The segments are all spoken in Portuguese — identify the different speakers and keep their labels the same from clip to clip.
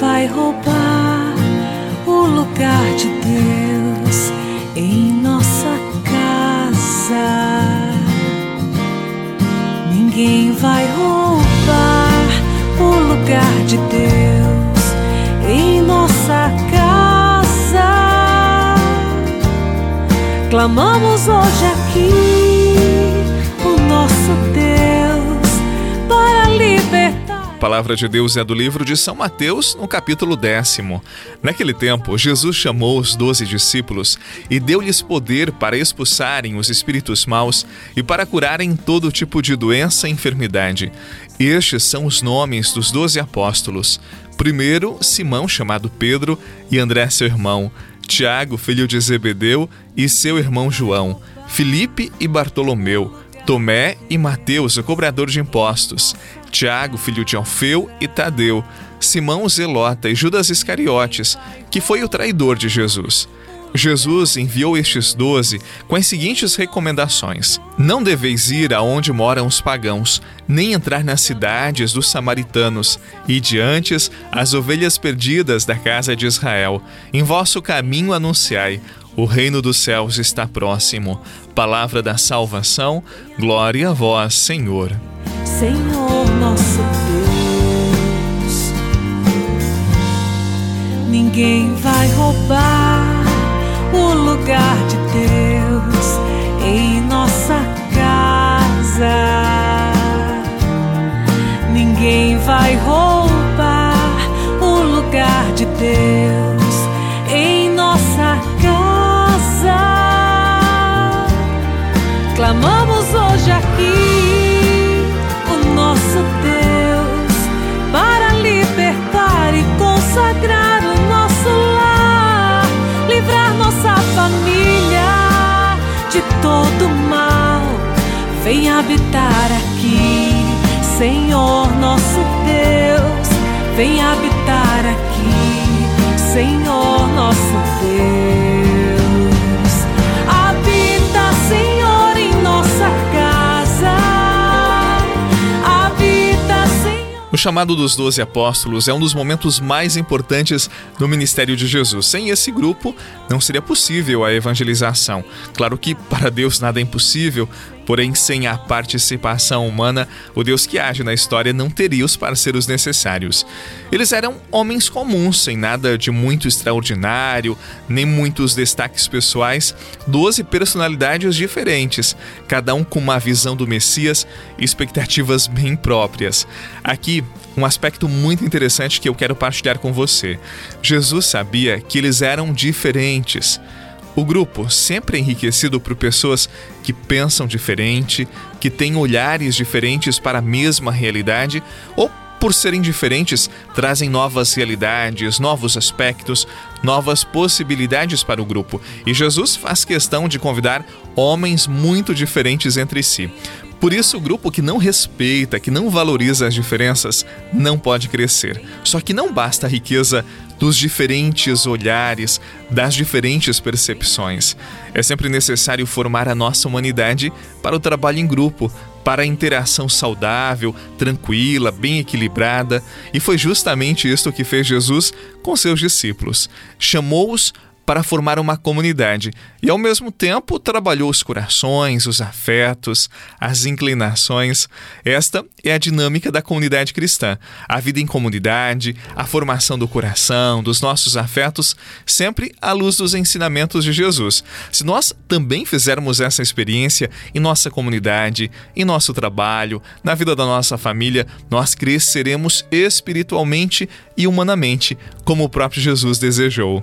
Speaker 1: vai roubar o lugar de Deus em nossa casa. Ninguém vai roubar o lugar de Deus em nossa casa. Clamamos hoje
Speaker 2: palavra de Deus é do livro de São Mateus, no capítulo décimo. Naquele tempo, Jesus chamou os doze discípulos e deu-lhes poder para expulsarem os espíritos maus e para curarem todo tipo de doença e enfermidade. Estes são os nomes dos doze apóstolos. Primeiro, Simão, chamado Pedro, e André, seu irmão. Tiago, filho de Zebedeu, e seu irmão João. Filipe e Bartolomeu. Tomé e Mateus, o cobrador de impostos, Tiago, filho de Alfeu e Tadeu, Simão Zelota e Judas Iscariotes, que foi o traidor de Jesus. Jesus enviou estes doze com as seguintes recomendações: Não deveis ir aonde moram os pagãos, nem entrar nas cidades dos samaritanos, e diante as ovelhas perdidas da casa de Israel. Em vosso caminho anunciai: o reino dos céus está próximo. Palavra da salvação, glória a vós, Senhor.
Speaker 1: Senhor nosso Deus, ninguém vai roubar o lugar de Deus em nossa casa. Ninguém vai roubar o lugar de Deus em nossa casa. Clamamos hoje aqui Vem habitar aqui, Senhor nosso Deus, vem habitar aqui, Senhor nosso Deus. Habita, Senhor, em nossa casa. Habita, Senhor.
Speaker 2: O chamado dos doze apóstolos é um dos momentos mais importantes no ministério de Jesus. Sem esse grupo, não seria possível a evangelização. Claro que para Deus nada é impossível, porém, sem a participação humana, o Deus que age na história não teria os parceiros necessários. Eles eram homens comuns, sem nada de muito extraordinário, nem muitos destaques pessoais, doze personalidades diferentes, cada um com uma visão do Messias e expectativas bem próprias. Aqui, um aspecto muito interessante que eu quero partilhar com você. Jesus sabia que eles eram diferentes. O grupo, sempre enriquecido por pessoas que pensam diferente, que têm olhares diferentes para a mesma realidade, ou por serem diferentes, trazem novas realidades, novos aspectos, novas possibilidades para o grupo. E Jesus faz questão de convidar homens muito diferentes entre si. Por isso, o grupo que não respeita, que não valoriza as diferenças, não pode crescer. Só que não basta a riqueza dos diferentes olhares, das diferentes percepções. É sempre necessário formar a nossa humanidade para o trabalho em grupo, para a interação saudável, tranquila, bem equilibrada, e foi justamente isso que fez Jesus com seus discípulos. Chamou-os para formar uma comunidade e, ao mesmo tempo, trabalhou os corações, os afetos, as inclinações. Esta é a dinâmica da comunidade cristã. A vida em comunidade, a formação do coração, dos nossos afetos, sempre à luz dos ensinamentos de Jesus. Se nós também fizermos essa experiência em nossa comunidade, em nosso trabalho, na vida da nossa família, nós cresceremos espiritualmente e humanamente, como o próprio Jesus desejou.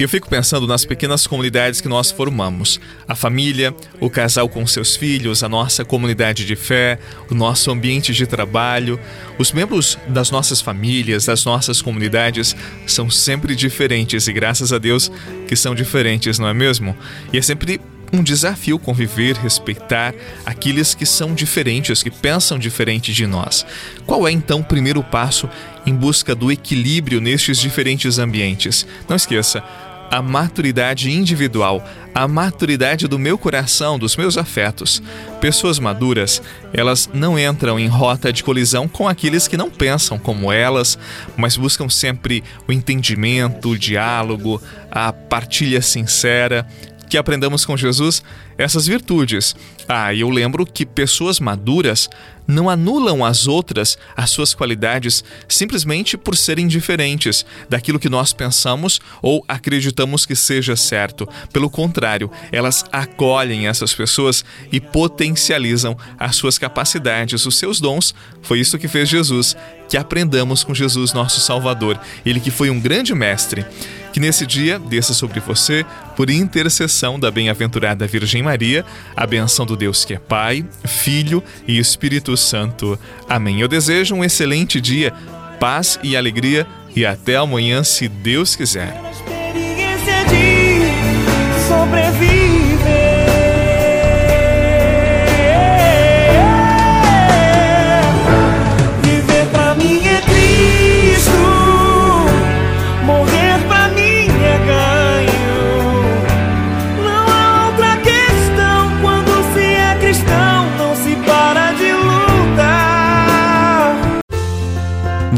Speaker 2: Eu fico pensando nas pequenas comunidades que nós formamos. A família, o casal com seus filhos, a nossa comunidade de fé, o nosso ambiente de trabalho. Os membros das nossas famílias, das nossas comunidades são sempre diferentes e graças a Deus que são diferentes, não é mesmo? E é sempre um desafio conviver, respeitar aqueles que são diferentes, que pensam diferente de nós. Qual é então o primeiro passo em busca do equilíbrio nestes diferentes ambientes? Não esqueça, a maturidade individual, a maturidade do meu coração, dos meus afetos. Pessoas maduras, elas não entram em rota de colisão com aqueles que não pensam como elas, mas buscam sempre o entendimento, o diálogo, a partilha sincera, que aprendamos com Jesus essas virtudes. Ah, eu lembro que pessoas maduras não anulam as outras, as suas qualidades, simplesmente por serem diferentes daquilo que nós pensamos ou acreditamos que seja certo. Pelo contrário, elas acolhem essas pessoas e potencializam as suas capacidades, os seus dons. Foi isso que fez Jesus. Que aprendamos com Jesus, nosso Salvador, ele que foi um grande mestre. Que nesse dia desça sobre você, por intercessão da bem-aventurada Virgem Maria, a benção do Deus que é Pai, Filho e Espírito Santo. Amém. Eu desejo um excelente dia, paz e alegria e até amanhã, se Deus quiser.